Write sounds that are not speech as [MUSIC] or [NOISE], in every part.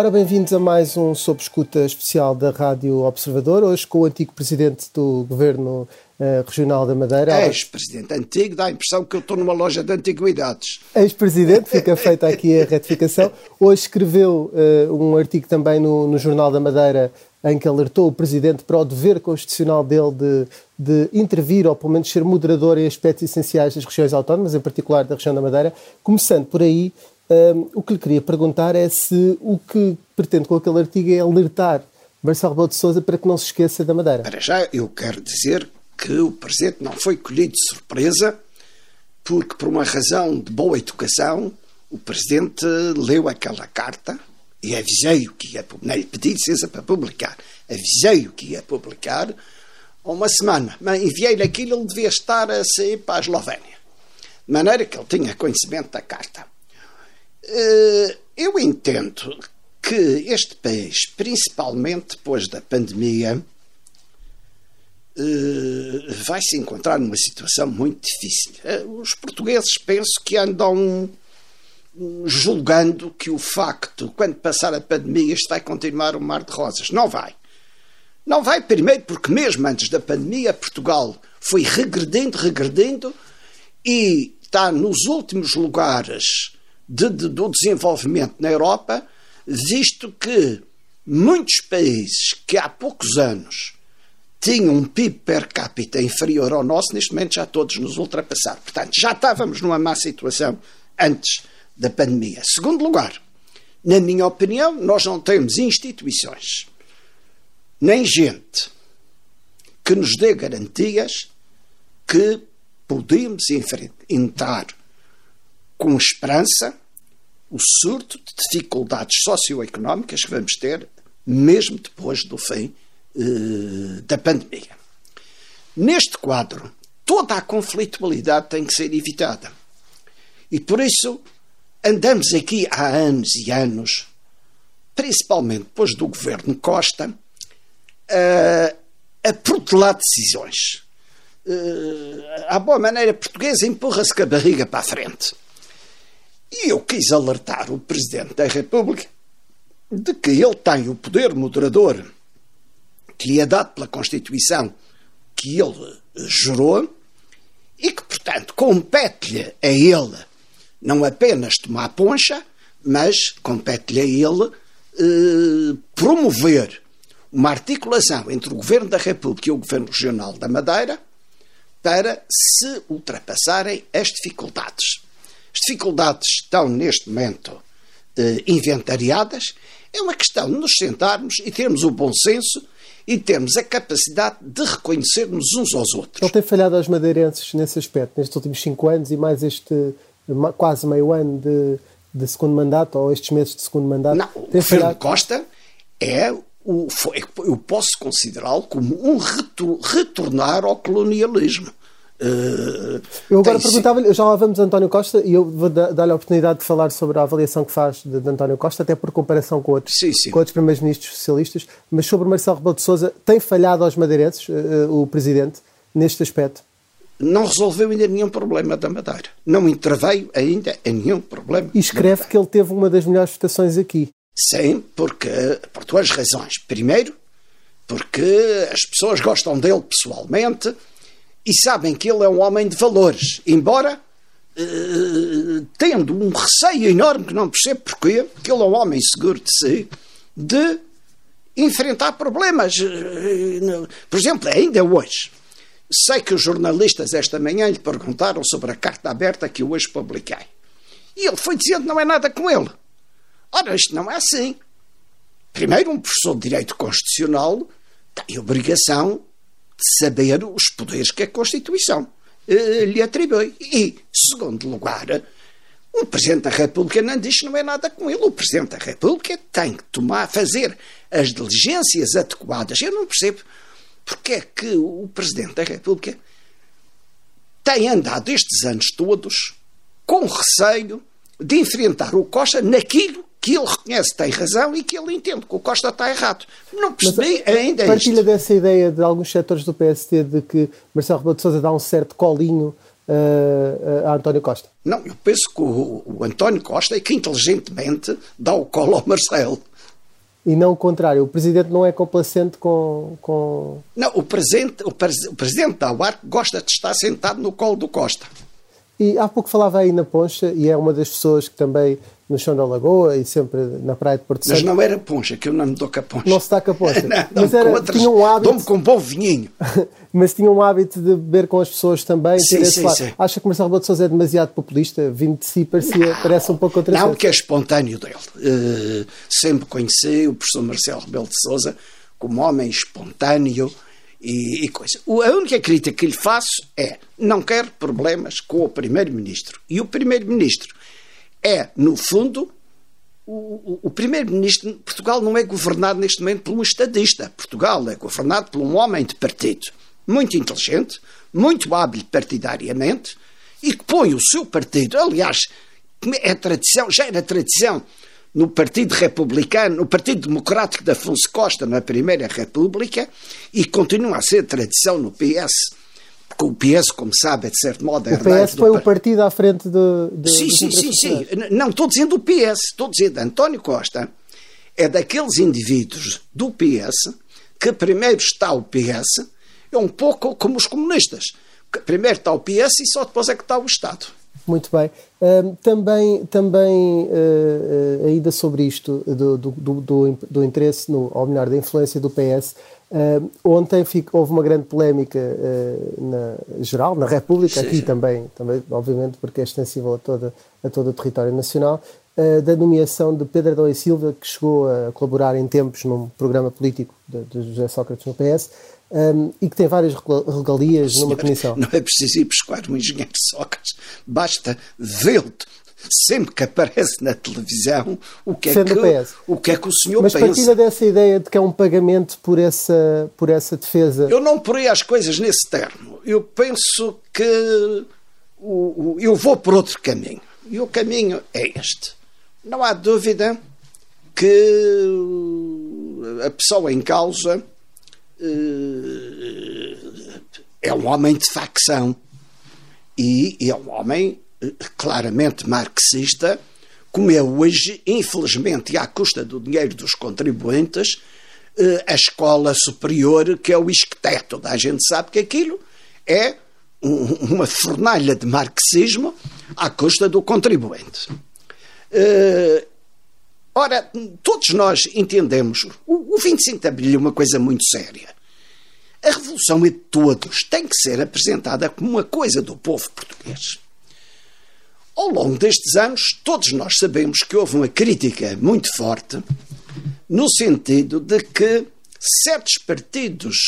Ora, bem-vindos a mais um Sob Escuta especial da Rádio Observador, hoje com o antigo presidente do Governo uh, Regional da Madeira. Ex-presidente antigo, dá a impressão que eu estou numa loja de antiguidades. Ex-presidente, fica feita aqui a retificação. Hoje escreveu uh, um artigo também no, no Jornal da Madeira em que alertou o Presidente para o dever constitucional dele de, de, intervir, ou pelo menos ser moderador em aspectos essenciais das regiões autónomas, em particular da região da Madeira. Começando por aí, o que lhe queria perguntar é se o que pretende com aquele artigo é alertar Marcelo Rebelo de Sousa para que não se esqueça da Madeira. Para já, eu quero dizer que o Presidente não foi colhido de surpresa, porque, por uma razão de boa educação, o Presidente leu aquela carta e avisei-o que ia não lhe pedi licença para publicar, avisei-o que ia publicar há uma semana, mas enviei-lhe aquilo, ele devia estar a sair para a Eslovénia. De maneira que ele tinha conhecimento da carta. Eh, eu entendo que este país, principalmente depois da pandemia, eh, vai se encontrar numa situação muito difícil. Eh, os portugueses penso que andam julgando que o facto, quando passar a pandemia, isto vai continuar um mar de rosas. Não vai. Não vai, primeiro, porque mesmo antes da pandemia, Portugal foi regredindo, regredindo e está nos últimos lugares de, de, do desenvolvimento na Europa, visto que muitos países que há poucos anos tinham um PIB per capita inferior ao nosso, neste momento já todos nos ultrapassaram. Portanto, já estávamos numa má situação antes da pandemia. Segundo lugar, na minha opinião, nós não temos instituições, nem gente que nos dê garantias que podemos entrar com esperança o surto de dificuldades socioeconómicas que vamos ter mesmo depois do fim eh, da pandemia. Neste quadro, toda a conflitualidade tem que ser evitada. E por isso andamos aqui há anos e anos, principalmente depois do governo Costa, a, a protelar decisões. Uh, à boa maneira portuguesa, empurra-se com a barriga para a frente. E eu quis alertar o Presidente da República de que ele tem o poder moderador que lhe é dado pela Constituição que ele jurou e que, portanto, compete-lhe a ele não apenas tomar poncha, mas compete-lhe a ele eh, promover uma articulação entre o Governo da República e o Governo Regional da Madeira para se ultrapassarem as dificuldades. As dificuldades estão, neste momento, eh, inventariadas. É uma questão de nos sentarmos e termos o bom senso e termos a capacidade de reconhecermos uns aos outros. Ele tem falhado aos madeirenses nesse aspecto, nestes últimos cinco anos e mais este quase meio ano de, de segundo mandato, ou estes meses de segundo mandato. Não, o Fernando Costa é o, eu posso considerá-lo como um retornar ao colonialismo. Uh, eu agora perguntava-lhe, já lá vamos António Costa e eu vou dar-lhe a oportunidade de falar sobre a avaliação que faz de, de António Costa, até por comparação com outros, sim, sim. Com outros primeiros ministros socialistas, mas sobre Marcelo Rebelo de Sousa, tem falhado aos madeirenses, uh, o Presidente, neste aspecto? não resolveu ainda nenhum problema da Madeira. Não interveio ainda em nenhum problema. E escreve que ele teve uma das melhores votações aqui. Sim, porque, por duas razões. Primeiro, porque as pessoas gostam dele pessoalmente e sabem que ele é um homem de valores, embora eh, tendo um receio enorme, que não percebo porquê, que ele é um homem seguro de si, de enfrentar problemas. Eh, por exemplo, ainda hoje, Sei que os jornalistas esta manhã lhe perguntaram sobre a carta aberta que eu hoje publiquei. E ele foi dizendo não é nada com ele. Ora, isto não é assim. Primeiro, um professor de Direito Constitucional tem obrigação saber os poderes que a Constituição eh, lhe atribui. E, segundo lugar, o Presidente da República não diz não é nada com ele. O Presidente da República tem que tomar, fazer as diligências adequadas. Eu não percebo porque é que o Presidente da República tem andado estes anos todos com receio de enfrentar o Costa naquilo que ele reconhece tem razão e que ele entende que o Costa está errado. Não percebi Mas, ainda Partilha isto. dessa ideia de alguns setores do PST de que Marcelo Rebelo de Sousa dá um certo colinho uh, a António Costa? Não, eu penso que o, o António Costa é que inteligentemente dá o colo ao Marcelo. e não o contrário. O Presidente não é complacente com. com... Não, o presidente, o, pres, o presidente da UARC gosta de estar sentado no colo do Costa. E há pouco falava aí na Poncha, e é uma das pessoas que também no chão da Lagoa e sempre na praia de Porto Santo. Mas não era Poncha, que eu não me dou com a Poncha. Não se dá com a Poncha. [LAUGHS] não, mas era, outras, tinha um hábito. Dou-me com um bom vinhinho. [LAUGHS] mas tinha um hábito de beber com as pessoas também. Sim, sim, sim. Acha que Marcelo Rebelo de Sousa é demasiado populista? Vindo de si, parecia, não, parece um pouco contra Não, que é espontâneo dele. Uh, sempre conheci o professor Marcelo Rebelo de Sousa como homem espontâneo e, e coisa. A única crítica que lhe faço é não quer problemas com o Primeiro-Ministro. E o Primeiro-Ministro é, no fundo, o, o, o primeiro-ministro Portugal não é governado neste momento por um estadista. Portugal é governado por um homem de partido muito inteligente, muito hábil partidariamente e que põe o seu partido, aliás, é tradição, já era tradição no Partido Republicano, no Partido Democrático de Afonso Costa na Primeira República e continua a ser tradição no PS. O PS, como sabe, é de certo modo O PS foi o partido à frente de. de sim, sim, sim, sim. Não estou dizendo o PS, estou dizendo António Costa é daqueles indivíduos do PS que primeiro está o PS, é um pouco como os comunistas. Primeiro está o PS e só depois é que está o Estado. Muito bem. Uh, também, também uh, ainda sobre isto, do, do, do, do, interesse, no, ou melhor, da influência do PS, uh, ontem fico, houve uma grande polémica na geral, na República, sim, aqui sim. Também, também, obviamente, porque é extensível a, toda, a todo o território nacional, da nomeação de Pedro Adão e Silva, que chegou a colaborar em tempos num programa político de, de José Sócrates no PS, um, e que tem várias regalias Senhor, numa comissão. Não é preciso ir buscar um engenheiro Sócrates, basta vê-lo sempre que aparece na televisão o que, é que, o, que é que o senhor Mas pensa. Mas partida dessa ideia de que é um pagamento por essa, por essa defesa... Eu não porei as coisas nesse termo. Eu penso que o, o, eu vou por outro caminho. E o caminho é este. Não há dúvida que a pessoa em causa eh, é um homem de facção e é um homem claramente marxista, como é hoje, infelizmente, à custa do dinheiro dos contribuintes, eh, a escola superior, que é o ISCTE. Toda a gente sabe que aquilo é uma fornalha de marxismo à custa do contribuinte. Ora, todos nós entendemos, o 25 de Abril é uma coisa muito séria. A Revolução é de todos, tem que ser apresentada como uma coisa do povo português. Ao longo destes anos, todos nós sabemos que houve uma crítica muito forte no sentido de que certos partidos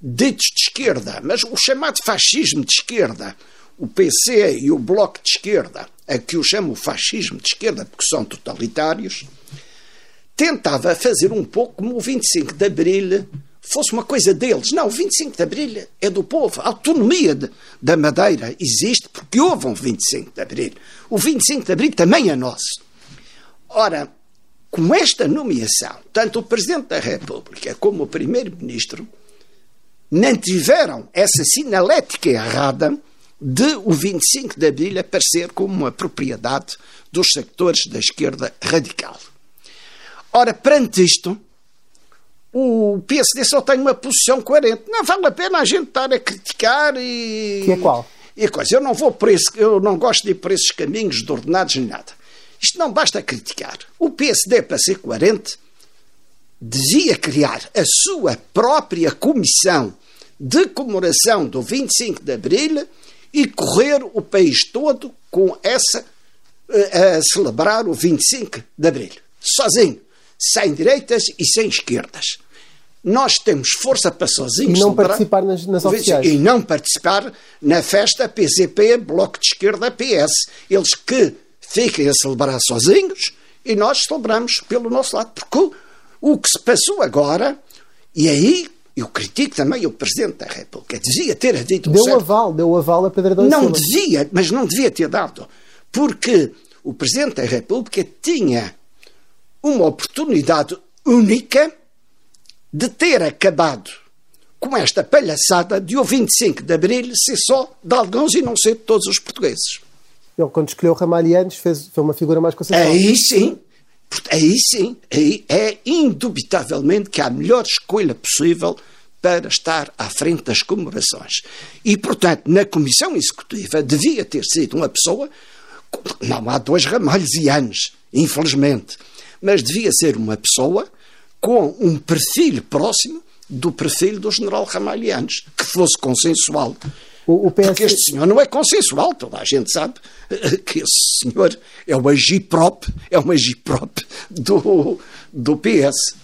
ditos de esquerda, mas o chamado fascismo de esquerda, o PC e o Bloco de Esquerda, a que eu chamo fascismo de esquerda porque são totalitários, tentava fazer um pouco como o 25 de Abril fosse uma coisa deles. Não, o 25 de Abril é do povo. A autonomia de, da Madeira existe porque houve um 25 de Abril. O 25 de Abril também é nosso. Ora, com esta nomeação, tanto o Presidente da República como o Primeiro-Ministro não tiveram essa sinalética errada de o 25 de Abril aparecer como uma propriedade dos sectores da esquerda radical. Ora, perante isto, o PSD só tem uma posição coerente. Não vale a pena a gente estar a criticar e. Que é qual? E coisa. Eu não vou por esse, eu não gosto de ir por esses caminhos de ordenados nem nada. Isto não basta criticar. O PSD, para ser coerente, devia criar a sua própria comissão de comemoração do 25 de Abril e correr o país todo com essa eh, a celebrar o 25 de Abril, sozinho, sem direitas e sem esquerdas. Nós temos força para sozinhos e não participar nas, nas oficiais. E não participar na festa PCP, Bloco de Esquerda, PS. Eles que fiquem a celebrar sozinhos e nós celebramos pelo nosso lado. Porque o, que se passou agora, e aí eu critico também o Presidente da República. Devia ter dito Deu certo. aval, deu aval a Pedro Adão Não devia, mas não devia ter dado. Porque o Presidente da República tinha uma oportunidade única de ter acabado com esta palhaçada de o 25 de Abril ser só de alguns e não ser de todos os portugueses. Ele, quando escolheu Ramalhianos, fez, foi uma figura mais consensual. Aí sim, Aí sim, aí é indubitavelmente que há a melhor escolha possível para estar à frente das comemorações. E, portanto, na Comissão Executiva devia ter sido uma pessoa. Não há dois ramalhos infelizmente, mas devia ser uma pessoa com um perfil próximo do perfil do general Ramalhianos, que fosse consensual. O, o PS... Porque este senhor não é consensual, toda a gente sabe que esse senhor é o agiprop, é o agiprop do, do PS.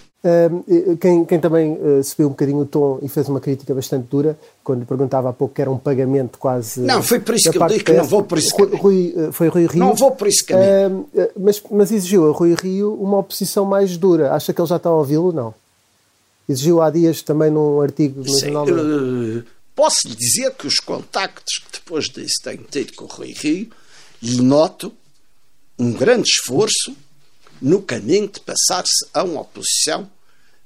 Quem, quem, também uh, subiu um bocadinho o tom e fez uma crítica bastante dura, quando lhe perguntava há pouco que era um pagamento quase. Não, foi por isso que eu digo que não vou por isso caminho. Rui, uh, foi Rui Rio. Não vou por isso caminho. Uh, mas, mas exigiu a Rui Rio uma oposição mais dura. Acha que ele já está a ouvi-lo? Não. Exigiu há dias também num artigo no jornal. Uh, posso lhe dizer que os contactos que depois disso tenho tido com o Rui Rio, lhe noto um grande esforço no caminho de passar-se a uma oposição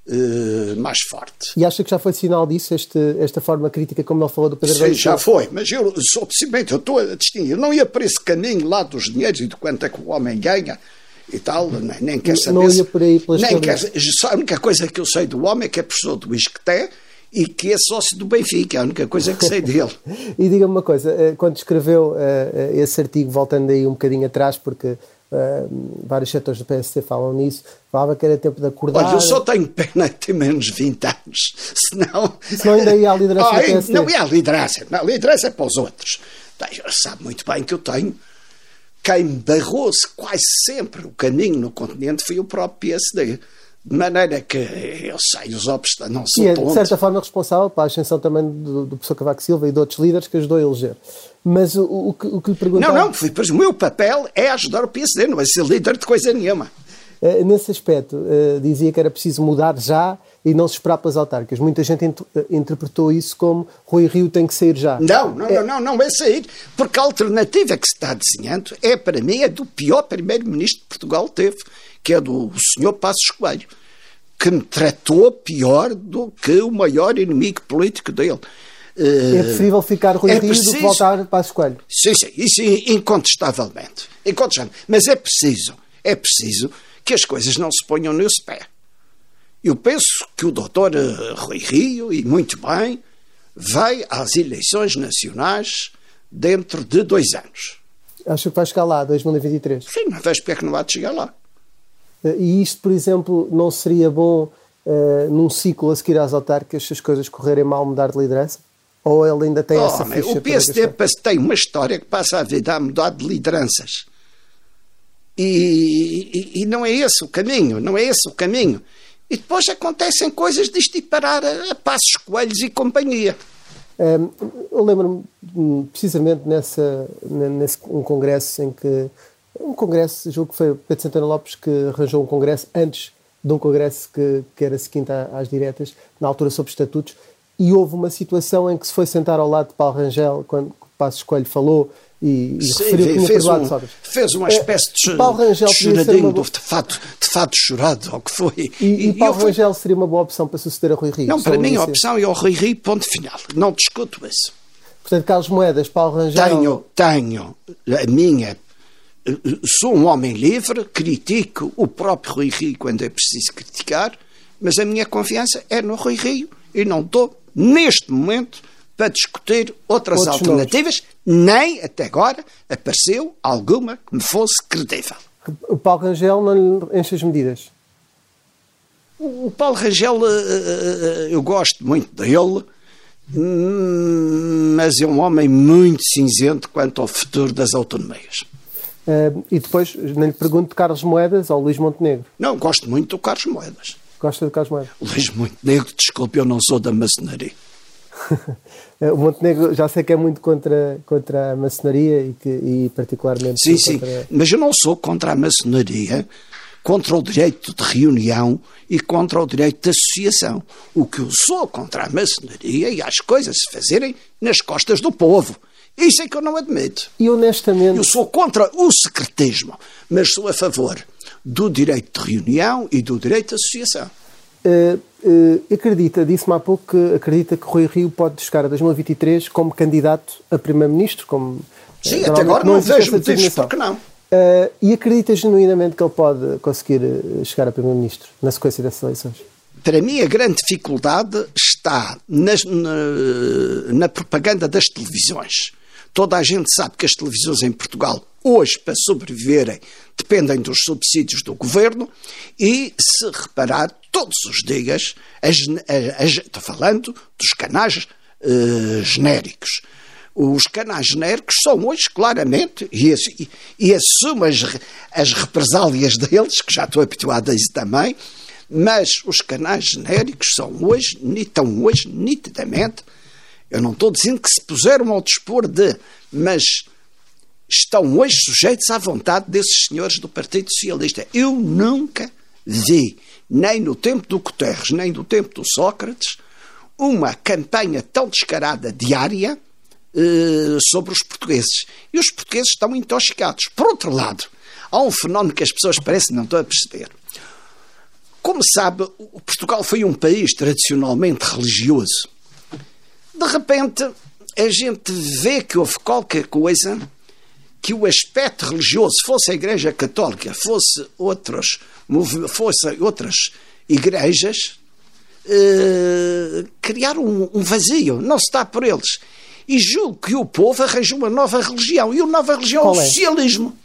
uh, mais forte. E acha que já foi sinal disso, este, esta forma crítica, como ele falou do Pedro Sim, já foi, mas eu sou simplesmente, eu estou a distinguir, não ia para esse caminho lá dos dinheiros e de quanto é que o homem ganha e tal, nem, nem quer saber. Não ia por aí pelas nem quer, só A única coisa que eu sei do homem é que é professor do Isqueté e que é sócio do Benfica, é a única coisa que sei [LAUGHS] dele. e diga-me uma coisa, eh, quando escreveu uh, esse artigo, voltando aí um bocadinho atrás, porque uh, vários setores do PSC falam nisso, falava que era tempo de acordar. Olha, eu só tenho pena de ter menos 20 anos, [LAUGHS] senão. Senão ainda ia à liderança ah, do PSC. Não ia à liderança, não, a liderança é para os outros. Sabe muito bem que eu tenho quem barrou-se quase sempre o caminho no continente foi o próprio PSD. De maneira que eu sei, os obstáculos não são. E é, de certa forma, responsável para a ascensão também do, do professor Cavaco Silva e de outros líderes que ajudou a eleger. Mas o, o, que, o que lhe perguntava... Não, não, pois o meu papel é ajudar o PSD, não é ser líder de coisa nenhuma. Uh, nesse aspecto, uh, dizia que era preciso mudar já e não se esperar pelas autárquicas. Muita gente int eh, interpretou isso como Rui Rio tem que sair já. Não, não, é... não, não, não é sair, porque a alternativa que se está desenhando é, para mim, é do pior primeiro-ministro que Portugal teve, que é do senhor Passos Coelho, que me tratou pior do que o maior inimigo político dele. É preferível ficar Rui é Rio preciso... do que voltar Passos Coelho. Sim, sim, isso incontestavelmente. incontestavelmente. Mas é preciso, é preciso que as coisas não se ponham no seu pé. Eu penso que o doutor eh, Rui Rio, e muito bem, vai às eleições nacionais dentro de dois anos. Acho que vai chegar lá, 2023. Sim, mas vejo porque é que não há de chegar lá. Eh, e isto, por exemplo, não seria bom uh, num ciclo a seguir às autárquicas se as coisas correrem mal mudar de liderança? Ou ele ainda tem oh, essa ficha? O PSD tem uma história que passa a vida a mudar de lideranças. E, e, e, não é esse o caminho, não é esse o caminho. E depois acontecem coisas disto de parar a, a passos coelhos e companhia. Um, eu lembro-me hum, precisamente nessa, nesse um congresso em que um congresso, julgo que foi Pedro Santana Lopes que arranjou um congresso antes de um congresso que, que era seguinte às diretas, na altura sobre estatutos, e houve uma situação em que se foi sentar ao lado de Paulo Rangel, quando Passos Coelho falou e, e Sim, referiu que tinha fez, um, fez uma é, espécie de, Paulo Rangel de choradinho uma... de, fato, de fato chorado, ou que foi. E, e, e Paulo Rangel seria uma boa opção para suceder a Rui Rio? Não, para mim a opção é o Rui Rio, ponto final. Não discuto isso. Portanto, Carlos Moedas, Paulo Rangel... Tenho, tenho a minha... Sou um homem livre, critico o próprio Rui Rio quando é preciso criticar, mas a minha confiança é no Rui Rio e não estou, neste momento para discutir outras Outros alternativas, nomes. nem até agora apareceu alguma que me fosse credível. O Paulo Rangel não lhe enche as medidas? O Paulo Rangel, eh, eh, eu gosto muito dele, hum, mas é um homem muito cinzento quanto ao futuro das autonomias. Uh, e depois, nem lhe pergunto de Carlos Moedas ou Luís Montenegro? Não, gosto muito do Carlos Moedas. Gosta de Carlos Moedas? Luís Montenegro, desculpe, eu não sou da maçonaria. [LAUGHS] o Montenegro já sei que é muito contra, contra a maçonaria e, que, e particularmente. Sim, sim, mas eu não sou contra a maçonaria, contra o direito de reunião e contra o direito de associação. O que eu sou contra a maçonaria e as coisas se fazerem nas costas do povo. Isso é que eu não admito. E honestamente. Eu sou contra o secretismo, mas sou a favor do direito de reunião e do direito de associação. Uh, uh, acredita, disse-me há pouco que acredita que Rui Rio pode chegar a 2023 como candidato a Primeiro-Ministro, como Sim, até agora não, não vejo motivos porque não. Uh, e acredita genuinamente que ele pode conseguir eh, chegar a Primeiro-Ministro na sequência dessas eleições? Para mim, a grande dificuldade está nas, na, na propaganda das televisões. Toda a gente sabe que as televisões em Portugal, hoje, para sobreviverem, dependem dos subsídios do governo e, se reparar, todos os dias, as, as, estou falando dos canais uh, genéricos. Os canais genéricos são hoje, claramente, e, e, e assumo as, as represálias deles, que já estou habituado a isso também, mas os canais genéricos são hoje, estão hoje nitidamente, eu não estou dizendo que se puseram ao dispor de, mas estão hoje sujeitos à vontade desses senhores do Partido Socialista. Eu nunca vi, nem no tempo do Guterres, nem no tempo do Sócrates, uma campanha tão descarada diária eh, sobre os portugueses. E os portugueses estão intoxicados. Por outro lado, há um fenómeno que as pessoas parecem não estão a perceber. Como sabe, Portugal foi um país tradicionalmente religioso. De repente, a gente vê que houve qualquer coisa que o aspecto religioso, fosse a Igreja Católica, fosse outros, fosse outras igrejas, eh, criar um, um, vazio, não se está por eles. E julgo que o povo arranjou uma nova religião, e a nova religião Qual é o socialismo.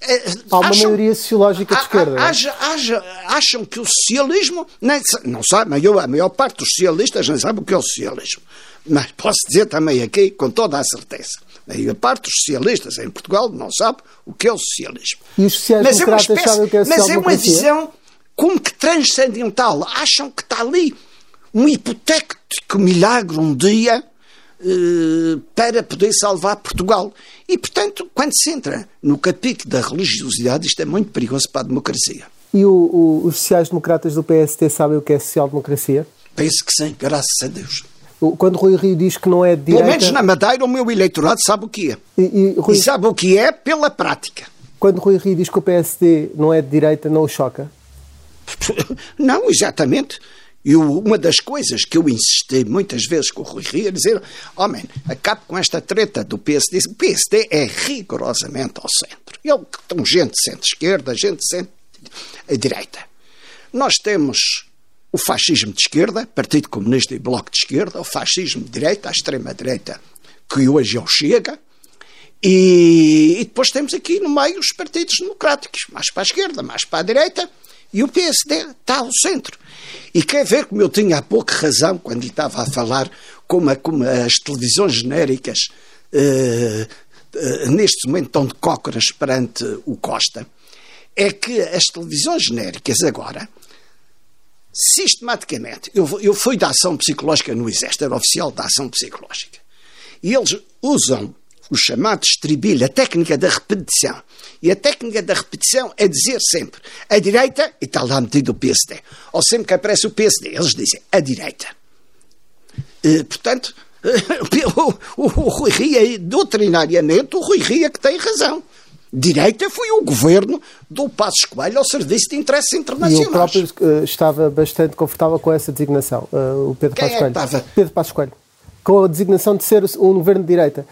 É, Há uma acham, maioria sociológica de esquerda. É? Haja, haja, acham que o socialismo. Nem, não sabe, a maior parte dos socialistas não sabe o que é o socialismo. Mas posso dizer também aqui, com toda a certeza, a parte dos socialistas em Portugal não sabe o que é o socialismo. E os sociais-democratas é sabem o que é Mas é uma visão como que transcendental. Acham que está ali um hipotético milagre um dia eh, para poder salvar Portugal. E, portanto, quando se entra no capítulo da religiosidade, isto é muito perigoso para a democracia. E o, o, os sociais-democratas do PST sabem o que é social-democracia? Penso que sim, graças a Deus. Quando Rui Rio diz que não é de direita... Pelo menos na Madeira o meu eleitorado sabe o que é. E, e, Rui... e sabe o que é pela prática. Quando Rui Rio diz que o PSD não é de direita, não o choca? [LAUGHS] Não, exatamente. E uma das coisas que eu insisti muitas vezes com o Rui Rio é dizer: homem, acabe com esta treta do PSD. O PSD é rigorosamente ao centro. Ele tem gente de centro-esquerda, gente de centro-direita. Nós temos o fascismo de esquerda, Partido Comunista e Bloco de Esquerda, o fascismo de direita, a extrema-direita, que hoje é o Chega, e, e, depois temos aqui no meio os partidos democráticos, mais para a esquerda, mais para a direita, e o PSD está ao centro. E quer ver como eu tinha há pouco razão quando lhe estava a falar como, a, como as televisões genéricas uh, uh, neste momento estão de cócoras perante o Costa. É que as televisões genéricas agora, sistematicamente, eu, eu fui da ação psicológica no Exército, era oficial da ação psicológica, e eles usam o chamado estribilho, a técnica da repetição. E a técnica da repetição é dizer sempre a direita, e está lá metido o PSD. Ou sempre que aparece o PSD, eles dizem a direita. E, portanto, [LAUGHS] o, o, o Rui Ria, doutrinariamente, o Rui Ria que tem razão. Direita foi o governo do Passos Coelho ao Serviço de Interesses Internacionais. E o próprio uh, estava bastante confortável com essa designação, uh, o Pedro Quem Passos é Coelho. Estava? Pedro Passos Coelho com a designação de ser um governo de direita,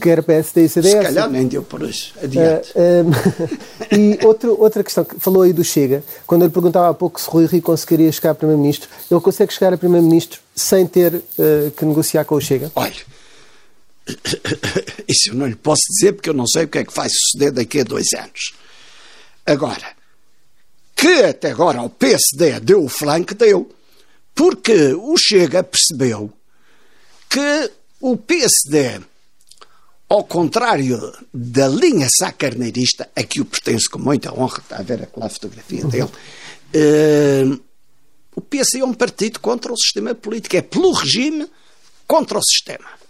que era PSD e CDS. Se calhar nem deu por isso. Adiante. Uh, uh, [LAUGHS] e outro, outra questão, que falou aí do Chega, quando eu lhe perguntava há pouco se Rui Rio conseguiria chegar a Primeiro-Ministro, ele consegue chegar a Primeiro-Ministro sem ter que negociar com o Chega? Olha, [COUGHS] isso eu não lhe posso dizer porque eu não sei o que é que vai suceder daqui a dois anos. Agora, que até agora o PSD deu o flanco, deu, porque o Chega percebeu que o PSD, ao contrário da linha sacarneirista, a que o pertence com muita honra, está a ver aquela fotografia dele, uh, o PSD é um partido contra o sistema político, é pelo regime contra o sistema.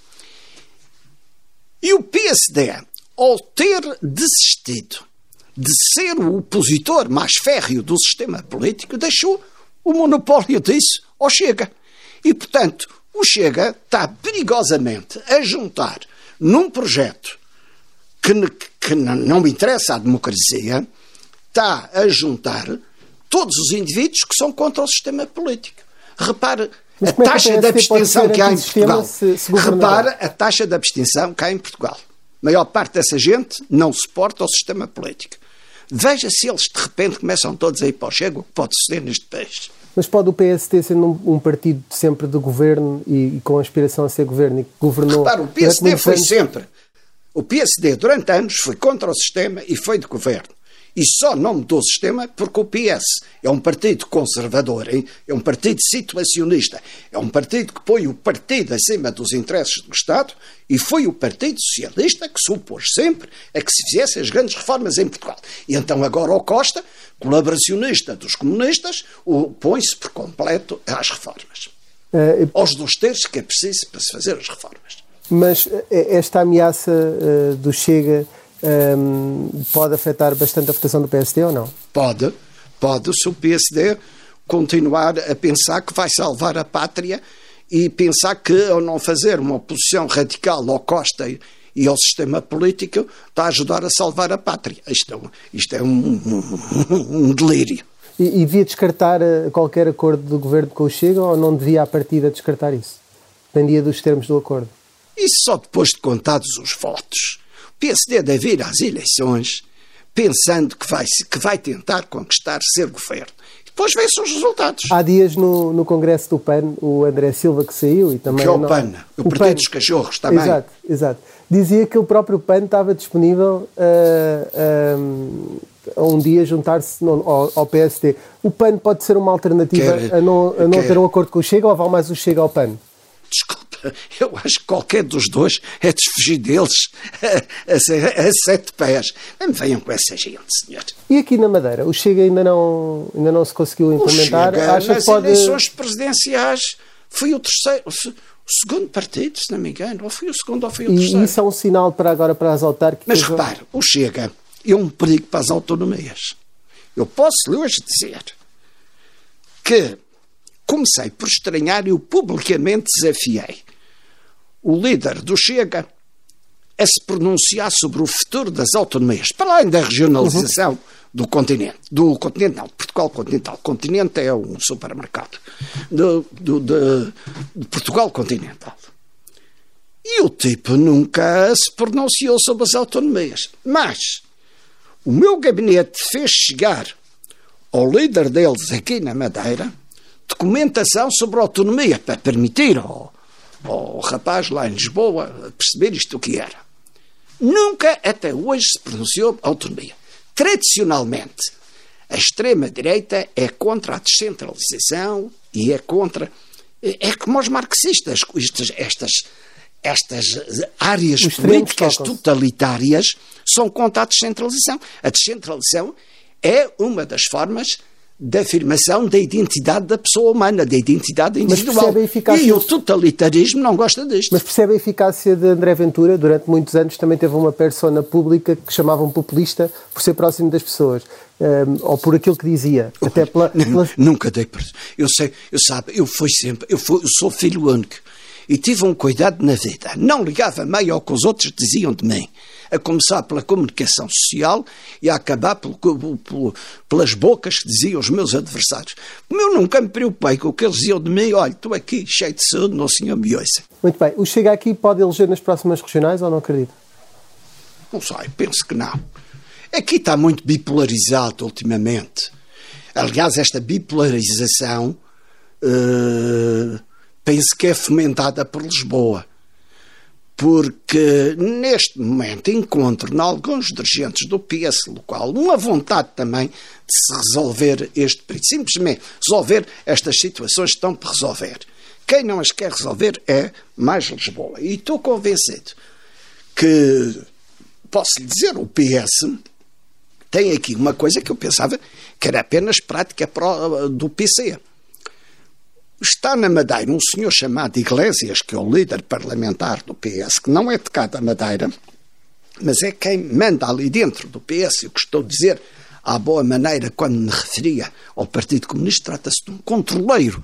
E o PSD, ao ter desistido de ser o opositor mais férreo do sistema político, deixou o monopólio disso ao Chega. E, portanto, o Chega está perigosamente a juntar num projeto que, que não interessa à democracia, está a juntar todos os indivíduos que são contra o sistema político. Repare a é taxa de abstenção que há em Portugal. Se, se Repare a taxa de abstenção que há em Portugal. A maior parte dessa gente não suporta o sistema político. Veja se eles de repente começam todos a ir para o Chega, o que pode suceder neste país. Mas pode o PSD ser um, um partido sempre de governo e, e, com aspiração a ser governo e que governou. Repara, o PSD foi anos... sempre. O PSD, durante anos, foi contra o sistema e foi de governo. E só não mudou o sistema porque o PS é um partido conservador, hein? é um partido situacionista, é um partido que põe o partido acima dos interesses do Estado e foi o Partido Socialista que se opôs sempre a que se fizessem as grandes reformas em Portugal. E então agora o Costa, colaboracionista dos comunistas, opõe-se por completo às reformas. Uh, aos dois terços que é preciso para se fazer as reformas. Mas eh, esta ameaça uh, do Chega um, pode afetar bastante a votação do PSD ou não? Pode, pode, se o PSD continuar a pensar que vai salvar a pátria e pensar que, ao não fazer uma oposição radical ao Costa e ao sistema político, está a ajudar a salvar a pátria. Isto é, isto é um, um, um delírio. E, e, devia descartar eh, qualquer acordo do governo com o Chega ou não devia, à partida, descartar isso? Dependia dos termos do acordo. Isso só depois de contados os votos. PSD deve ir às eleições pensando que vai, que vai tentar conquistar ser governo. Depois vê-se os resultados. Há dias no, no Congresso do PAN, o André Silva que saiu e também... Que é o PAN, o, o Partido PAN. dos Cachorros também. Exato, exato. Dizia que o próprio PAN estava disponível a, a, a um dia juntar-se ao, ao, PSD. O PAN pode ser uma alternativa quer, a não, a não ter um acordo com o Chega ou vale mais o Chega ao PAN? Desculpa [LAUGHS] eu acho que qualquer dos dois é de fugir deles [LAUGHS] a, a, a, sete pés. Não venham com essa gente, senhor. E aqui na Madeira, o Chega ainda não, ainda não se conseguiu implementar? O Chega, acha nas que pode... eleições presidenciais, foi o terceiro... O segundo partido, se não me engano, ou foi o segundo ou foi o terceiro. E isso é um sinal para agora para as autárquicas? Mas repare, o Chega é um perigo para as autonomias. Eu posso-lhe hoje dizer que comecei por estranhar e o publicamente desafiei o líder do Chega a se pronunciar sobre o futuro das autonomias, para além da regionalização uhum. do continente. Do continente, não, Portugal continental. Continente é um supermercado. Do, do, de, de Portugal continental. E o tipo nunca se pronunciou sobre as autonomias. Mas o meu gabinete fez chegar ao líder deles aqui na Madeira documentação sobre autonomia para permitir ao, ao rapaz lá em Lisboa perceber isto o que era. Nunca até hoje se pronunciou autonomia. Tradicionalmente, a extrema-direita é contra a descentralização e é contra. É como os marxistas, estas, estas, estas áreas políticas totalitárias são contra a descentralização. A descentralização é uma das formas da afirmação da identidade da pessoa humana, da identidade individual. Eficácia... E o totalitarismo não gosta disto. Mas percebe a eficácia de André Ventura? Durante muitos anos também teve uma persona pública que chamavam populista por ser próximo das pessoas. Um, ou por aquilo que dizia. Até pela, pela... Nunca dei por Eu sei, eu sabe, eu fui sempre, eu, fui, eu sou filho único e tive um cuidado na vida. Não ligava meio ao que os outros diziam de mim a começar pela comunicação social e a acabar pelo, pelo, pelas bocas que diziam os meus adversários. Como eu nunca me preocupei com o que eles diziam de mim, olha, estou aqui cheio de saúde, não senhor me ouça. Muito bem. O Chega aqui pode eleger nas próximas regionais ou não acredito? Não sei, penso que não. Aqui está muito bipolarizado ultimamente. Aliás, esta bipolarização uh, penso que é fomentada por Lisboa porque neste momento encontro em alguns dirigentes do PS local uma vontade também de se resolver este simplesmente resolver estas situações que estão para resolver. Quem não as quer resolver é mais Lisboa. E estou convencido que, posso lhe dizer, o PS tem aqui uma coisa que eu pensava que era apenas prática do PC Está na Madeira um senhor chamado Iglesias, que é o líder parlamentar do PS, que não é de cá da Madeira, mas é quem manda ali dentro do PS. Eu estou a dizer à boa maneira, quando me referia ao Partido Comunista, trata-se de um controleiro.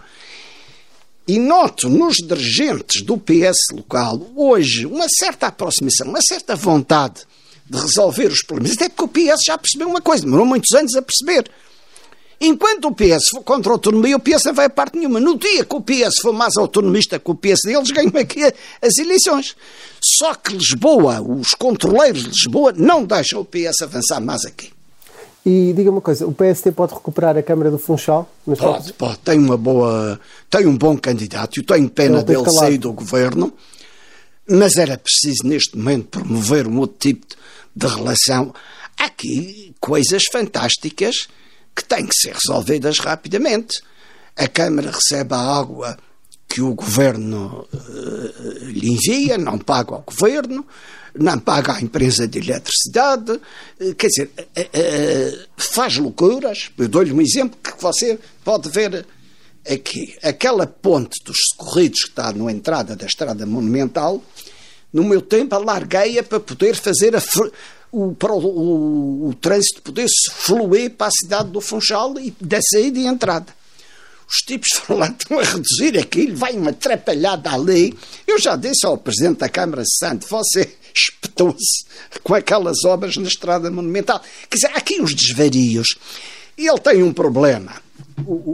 E noto nos dirigentes do PS local, hoje, uma certa aproximação, uma certa vontade de resolver os problemas. Até porque o PS já percebeu uma coisa, demorou muitos anos a perceber Enquanto o PS for contra a autonomia, o PS não vai a parte nenhuma. No dia que o PS for mais autonomista que o PS deles, ganham aqui as eleições. Só que Lisboa, os controleiros de Lisboa, não deixam o PS avançar mais aqui. E diga uma coisa, o PST pode recuperar a Câmara do Funchal? Pode, pode. Tem uma boa, tem um bom candidato. Eu tenho pena dele calado. sair do governo, mas era preciso neste momento promover um outro tipo de relação. Há aqui coisas fantásticas que têm que ser resolvidas rapidamente. A Câmara recebe a água que o governo uh, lhe envia, não paga ao governo não paga à empresa de eletricidade, eh, quer dizer, eh, faz loucuras. Eu dou-lhe um exemplo que você pode ver aqui. Aquela ponte dos socorridos que está na entrada da estrada monumental, no meu tempo alarguei-a para poder fazer a, o, o, o, trânsito poder fluir para a cidade do Funchal e da saída e entrada. Os tipos [LAUGHS] foram lá, estão a reduzir aquilo, vai uma atrapalhada ali. Eu já disse ao Presidente da Câmara Santo, você [LAUGHS] espetou-se com aquelas obras na Estrada Monumental. Quer dizer, há aqui uns desvarios. Ele tem um problema.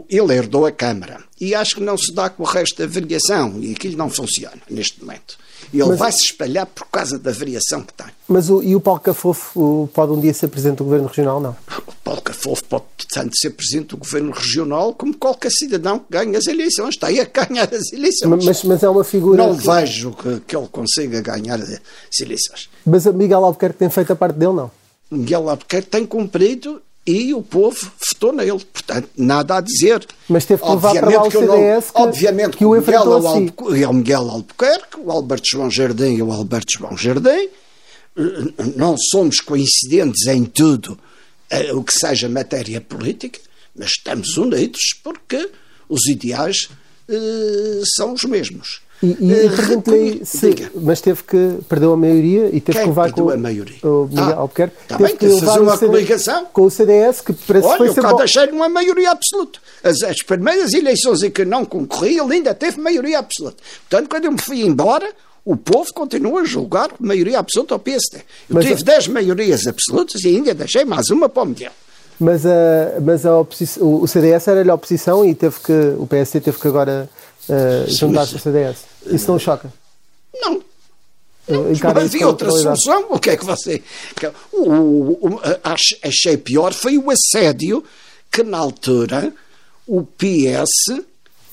Ele herdou a Câmara e acho que não se dá com o resto da variação e aquilo não funciona neste momento. E ele mas, vai se espalhar por causa da variação que tem. Mas o, e o Paulo Cafofo pode um dia ser Presidente do Governo Regional, não? O Paulo Cafofo pode tanto ser Presidente do Governo Regional como qualquer cidadão que ganhe as eleições. Está aí a ganhar as eleições. Mas, mas é uma figura... Não que... vejo que, que ele consiga ganhar as eleições. Mas Miguel Albuquerque tem feito a parte dele, não? Miguel Albuquerque tem cumprido e o povo votou nele. Portanto, nada a dizer. Mas teve que levar obviamente para lá o CDS que, obviamente que, o enfrentou Miguel assim. É o Miguel Albuquerque, o Alberto João Jardim e o Alberto João Jardim. Não somos coincidentes em tudo eh, o que seja matéria política, mas estamos unidos porque os ideais uh, são os mesmos. E, e uh, perguntei se, mas teve que, perdeu a maioria e teve Quem que levar com a maioria? o Miguel ah, Albuquerque. Tá teve bem, que levar uma coligação com o CDS que parece Olha, foi eu cá deixei uma maioria absoluta. As, as, primeiras eleições em que não concorri, ele ainda teve maioria absoluta. Portanto, quando eu me fui embora, o povo continua a julgar maioria absoluta ao PSD. Eu mas tive 10 maiorias absolutas e ainda deixei mais uma para o Miguel. Mas, a, mas a oposição, o CDS era-lhe a oposição e teve que, o PSD teve que agora uh, juntar-se ao CDS. Isso não choca? Não. Não havia outra solução. O que é que você. O, o, o, achei pior foi o assédio que, na altura, o PS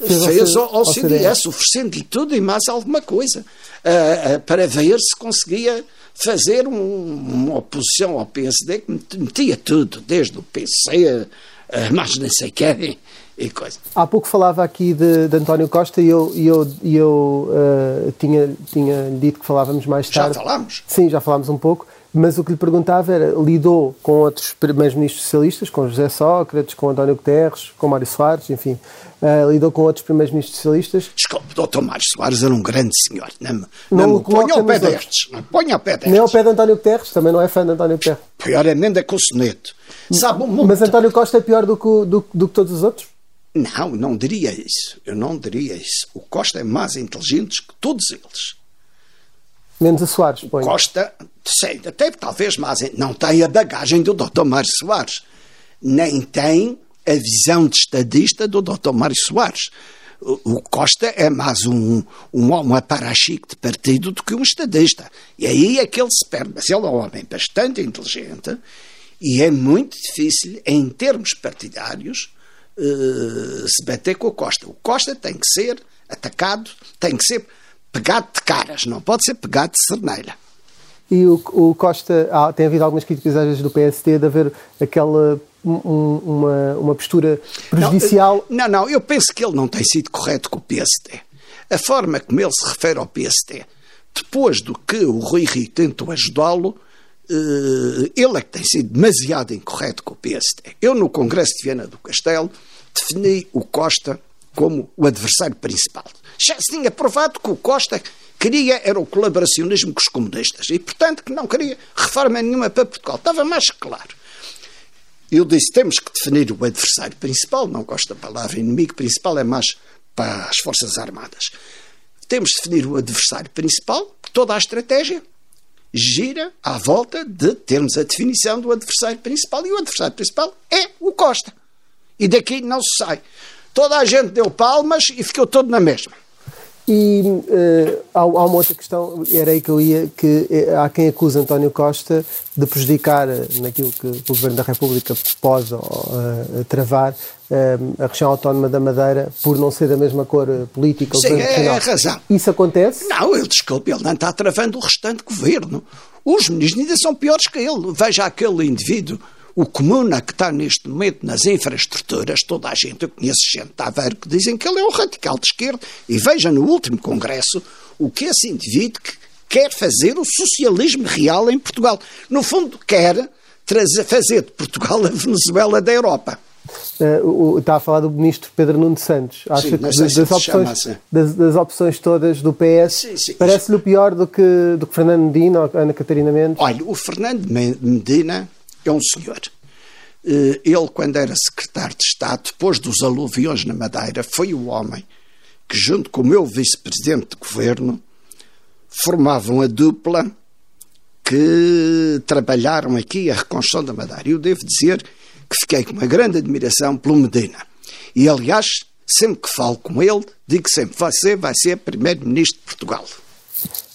fez, fez ao, ao, CDS, oferecendo-lhe tudo e mais alguma coisa, uh, uh, para ver se conseguia fazer um, uma oposição ao PSD que metia tudo, desde o PC, uh, mais nem sei quem, e coisa. Há pouco falava aqui de, de António Costa e eu, e eu, e eu uh, tinha, tinha dito que falávamos mais tarde. Já falámos? Sim, já falámos um pouco. Mas o que lhe perguntava era, lidou com outros primeiros ministros socialistas, com José Sócrates, com António Guterres, com Mário Soares, enfim, uh, lidou com outros primeiros ministros socialistas. Desculpe, doutor Mário Soares era um grande senhor, não, não, não me ponha ao pé destes, não ponha ao pé destes. Nem ao pé de António Guterres, também não é fã de António Guterres. Pior é nem da com o soneto. Sabe muito. Mas António Costa é pior do que, do, do que todos os outros? Não, não diria isso. Eu não diria isso. O Costa é mais inteligente que todos eles. Menos a Soares, põe. Costa, sei, até talvez mais. Não tem a bagagem do Dr. Mário Soares. Nem tem a visão de estadista do Dr. Mário Soares. O Costa é mais um, um, um aparachique de partido do que um estadista. E aí é que ele se perde. Mas ele é um homem bastante inteligente e é muito difícil, em termos partidários, uh, se bater com o Costa. O Costa tem que ser atacado, tem que ser pegado de caras, não pode ser pegado de cerneira. E o, o Costa, ah, tem havido algumas críticas às vezes do PST de haver aquela um, uma, uma postura prejudicial. Não, não, não, eu penso que ele não tem sido correto com o PST. A forma como ele se refere ao PST, depois do que o Rui Rio tentou ajudá-lo, eh, ele é que tem sido demasiado incorreto com o PST. Eu, no Congresso de Viana do Castelo, defini o Costa como o adversário principal. Já se tinha provado que o Costa queria era o colaboracionismo com os comunistas e, portanto, que não queria reforma nenhuma para Portugal. Estava mais claro. Eu disse: temos que definir o adversário principal, não gosto da palavra inimigo principal, é mais para as Forças Armadas. Temos de definir o adversário principal, toda a estratégia gira à volta de termos a definição do adversário principal. E o adversário principal é o Costa. E daqui não se sai. Toda a gente deu palmas e ficou todo na mesma. E uh, há, há, uma outra questão, era aí que eu ia, que é, há quem acusa António Costa de prejudicar naquilo que, o Governo da República pode uh, travar uh, a região autónoma da Madeira por não ser da mesma cor política. Sim, é, é razão. Isso acontece? Não, ele, desculpe, ele não está travando o restante governo. Os ministros ainda são piores que ele. Veja aquele indivíduo o comuna que está neste momento nas infraestruturas, toda a gente, eu conheço gente de Aveiro que dizem que ele é um radical de esquerda. E veja no último congresso o que esse indivíduo que quer fazer o socialismo real em Portugal. No fundo, quer trazer, fazer de Portugal a Venezuela da Europa. Uh, está a falar do ministro Pedro Nuno Santos. Acha sim, que das, das, opções, das, das, opções todas do PS parece-lhe pior do que, do que Fernando Medina ou Ana Catarina Mendes? Olha, o Fernando Medina é um senhor. Eh, ele, quando era secretário de Estado, depois dos aluviões na Madeira, foi o homem que, junto com o meu vice-presidente de governo, formavam a dupla que trabalharam aqui a reconstrução da Madeira. Eu devo dizer que fiquei com uma grande admiração pelo Medina. E, aliás, sempre que falo com ele, digo sempre: você vai ser primeiro-ministro de Portugal.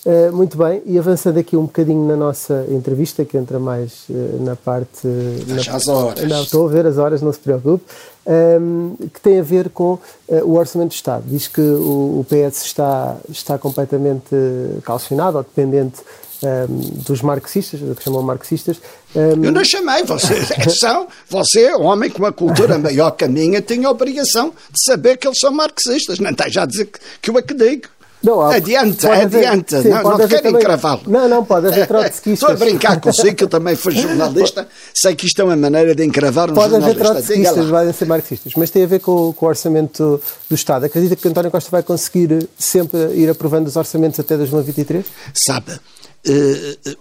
Uh, muito bem, e avançando aqui um bocadinho na nossa entrevista, que entra mais uh, na parte. Veja as horas. Não, estou a ver as horas, não se preocupe. Um, ehm, que tem a ver com uh, o Orçamento do Estado. Diz que o, o, PS está, está completamente calcionado ou dependente um, ehm, dos marxistas, que chamam marxistas. Um... Ehm, Eu não chamei, você, [LAUGHS] são, você, homem com uma cultura maior que a minha, tem a obrigação de saber que eles são marxistas. Não está já a dizer que, que eu é que digo. Não, há, adianta, adianta. Sim, não, não quero encravá-lo. Não, não, pode haver trotskistas. Estou a brincar consigo, que eu também fui [LAUGHS] jornalista, sei que isto é uma maneira de encravar um pode jornalista. Pode haver trotskistas, podem ser marxistas, mas tem a ver com, com, o orçamento do Estado. Acredita que António Costa vai conseguir sempre ir aprovando os orçamentos até 2023? Sabe, eh, eh,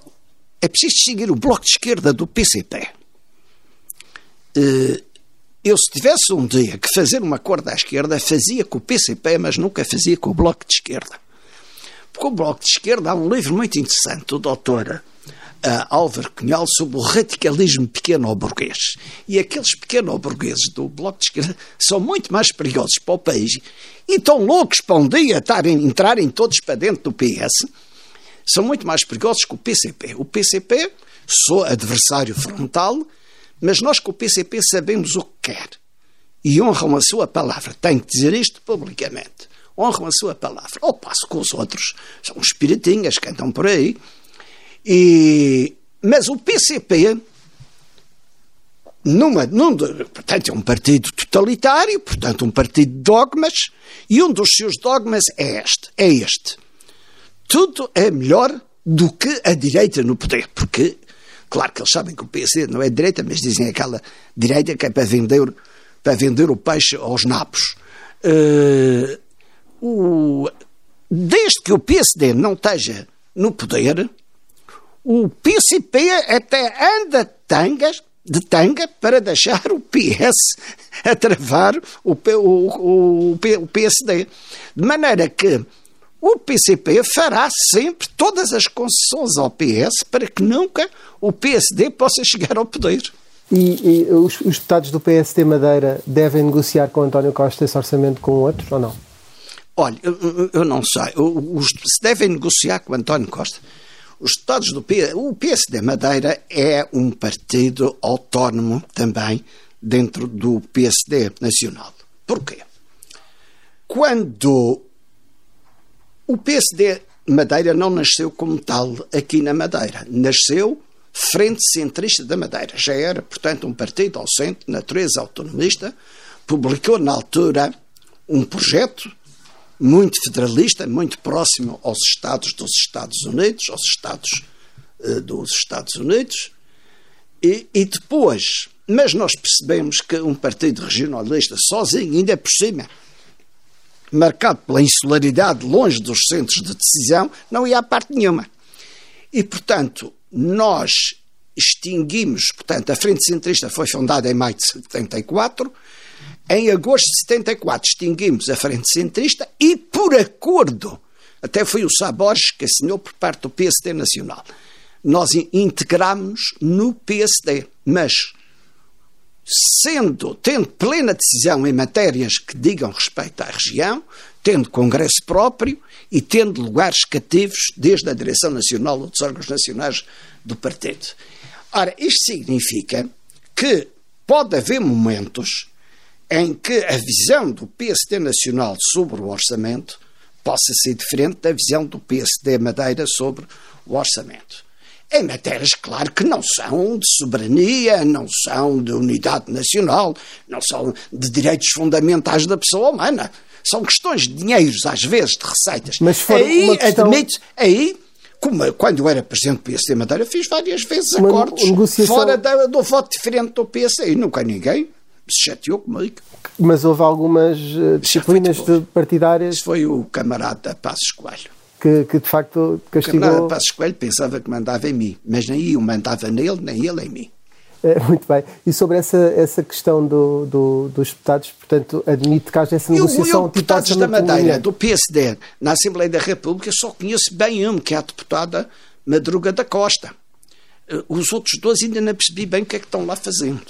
é preciso seguir o Bloco de Esquerda do PCP. Eu, se tivesse um dia que fazer uma acordo à esquerda, fazia com o PCP, mas nunca fazia com o Bloco de Esquerda. Porque o Bloco de Esquerda há um livro muito interessante do doutor uh, Álvaro Cunhal sobre o radicalismo pequeno-burguês. E aqueles pequeno-burgueses do Bloco de Esquerda são muito mais perigosos para o país e tão loucos para um dia tarem, entrarem todos para dentro do PS, são muito mais perigosos que o PCP. O PCP, sou adversário frontal, mas nós com o PCP sabemos o que quer e honram a sua palavra. Tenho que dizer isto publicamente. Honram a sua palavra. Ao passo que os outros são espiritinhas que andam por aí. E... Mas o PCP, numa, num, portanto, é um partido totalitário, portanto, um partido de dogmas, e um dos seus dogmas é este: é este. Tudo é melhor do que a direita no poder, porque Claro que eles sabem que o PSD não é direita, mas dizem aquela direita que é para vender, para vender o peixe aos nabos. Uh, o, desde que o PSD não esteja no poder, o PCP até anda tangas, de tanga para deixar o PS a travar o, o, o, o PSD. De maneira que o PCP fará sempre todas as concessões ao PS para que nunca o PSD possa chegar ao poder. E, e os, os, deputados do PSD Madeira devem negociar com António Costa esse orçamento com outros ou não? Olha, eu, eu não sei. Os, se devem negociar com António Costa. Os deputados do o PSD Madeira é um partido autónomo também dentro do PSD nacional. Porquê? Quando o PSD Madeira não nasceu como tal aqui na Madeira. Nasceu Frente Centrista da Madeira. Já era, portanto, um partido ao centro, natureza autonomista. Publicou na altura um projeto muito federalista, muito próximo aos Estados dos Estados Unidos, aos Estados uh, dos Estados Unidos. E, e, depois, mas nós percebemos que um partido regionalista sozinho, ainda por cima, marcado pela insularidade, longe dos centros de decisão, não ia a parte nenhuma. E, portanto, nós extinguimos, portanto, a Frente Centrista foi fundada em maio de 74, em agosto de 74 extinguimos a Frente Centrista e, por acordo, até foi o Saborges que assinou por parte do PSD Nacional, nós integramos no PSD, mas sendo, tendo plena decisão em matérias que digam respeito à região, tendo congresso próprio e tendo lugares cativos desde a direção nacional ou dos órgãos nacionais do partido. Ora, isto significa que pode haver momentos em que a visão do PSD nacional sobre o orçamento possa ser diferente da visão do PSD Madeira sobre o orçamento. Em matérias, claro, que não são de soberania, não são de unidade nacional, não são de direitos fundamentais da pessoa humana. São questões de dinheiros, às vezes, de receitas. Mas aí, questão... admito, aí como, quando eu era presidente do PSD Madeira, fiz várias vezes uma acordos negociação... fora da, do voto diferente do PSD e nunca ninguém se chateou comigo. Mas houve algumas uh, disciplinas partidárias. Isso foi o camarada Passos Coelho. Que, que, de facto castigou. Camarada Passos Coelho pensava que mandava em mim, mas nem eu mandava nele, nem ele em mim. É, muito bem. E sobre essa, essa questão do, do, dos deputados, portanto, admite que haja essa negociação. Eu, eu deputados da Madeira, do PSD, na Assembleia da República, só conheço bem um, que é a deputada Madruga da Costa. Eh, os outros dois ainda não percebi bem o que é que estão lá fazendo.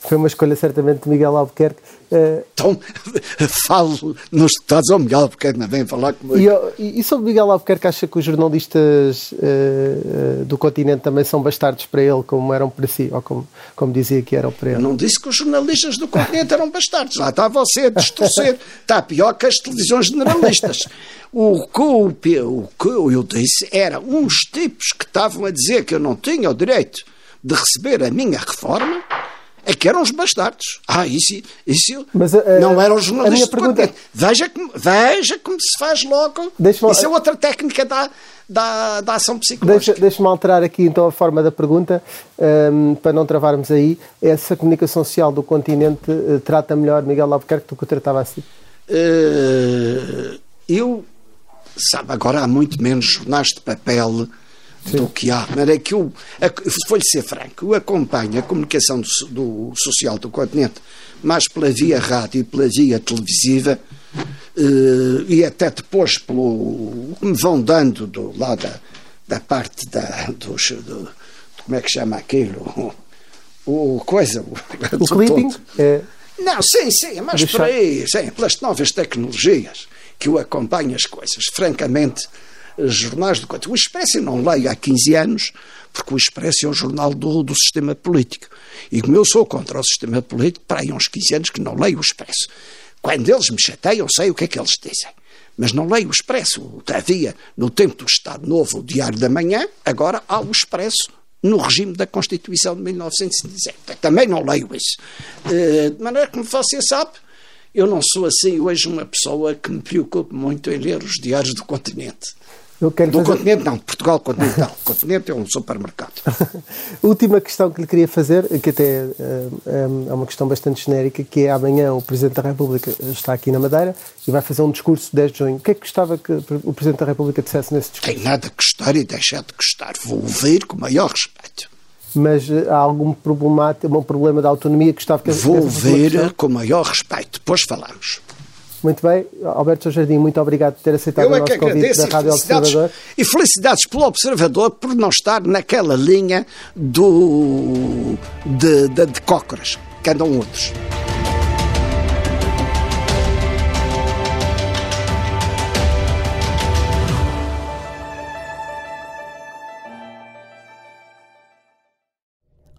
Foi uma escolha certamente de Miguel Albuquerque. Uh... Então, [LAUGHS] falo nos Estados ao Miguel Albuquerque, não vem falar comigo. E, e sobre Miguel Albuquerque, acha que os jornalistas uh, do continente também são bastardos para ele, como eram para si, ou como, como dizia que eram para ele? Eu não disse que os jornalistas do continente eram bastardos. Lá está você a distorcer. está pior que as televisões generalistas. O que, o que eu disse era uns tipos que estavam a dizer que eu não tinha o direito de receber a minha reforma é que eram os bastardos. Ah, isso, isso Mas, uh, não eram os jornalistas pergunta... Veja, veja como se faz logo. Isso é outra técnica da, da, da ação psicológica. Deixa-me deixa alterar aqui então a forma da pergunta, um, ehm, para não travarmos aí. Essa comunicação social do continente uh, trata melhor Miguel Albuquerque do que o tratava assim? Uh, eu, sabe, agora há muito menos jornais de papel Sim. do que há. Mas é que eu, vou-lhe ser franco, eu acompanho a comunicação do, do, social do continente mais pela via rádio e pela via televisiva uh, e até depois pelo que me vão dando do, lá da, da parte da, dos, do, como é que chama aquilo? O, o coisa. O, o [LAUGHS] clipping? É... Não, sim, sim, mas Deixar. por aí, sim, pelas novas tecnologias que eu acompanho as coisas. Francamente, jornais do O Expresso eu não leio há 15 anos, porque o Expresso é um jornal do, do sistema político. E como eu sou contra o sistema político, para aí há uns 15 anos que não leio o Expresso. Quando eles me chateiam, sei o que é que eles dizem. Mas não leio o Expresso. Havia, no tempo do Estado Novo, o Diário da Manhã, agora há o Expresso no regime da Constituição de 1917. Também não leio isso. Eh, de maneira que você sabe, eu não sou assim hoje uma pessoa que me preocupe muito em ler os diários do continente. Do fazer... continente não, Portugal continental. [LAUGHS] o continente é um supermercado. [LAUGHS] Última questão que lhe queria fazer, que até é, é uma questão bastante genérica, que é amanhã o Presidente da República está aqui na Madeira e vai fazer um discurso 10 de junho. O que é que gostava que o Presidente da República dissesse nesse discurso? Tem nada a gostar e deixar de gostar. Vou ouvir com o maior respeito. Mas há algum problemático, um problema de autonomia que gostava que... Vou ouvir com o maior respeito. Depois falamos. Muito bem, Alberto Jardim, muito obrigado por ter aceitado Eu é o nosso convite da Rádio Observador. E felicidades pelo Observador por não estar naquela linha do, de, de, de cócoras, que andam outros.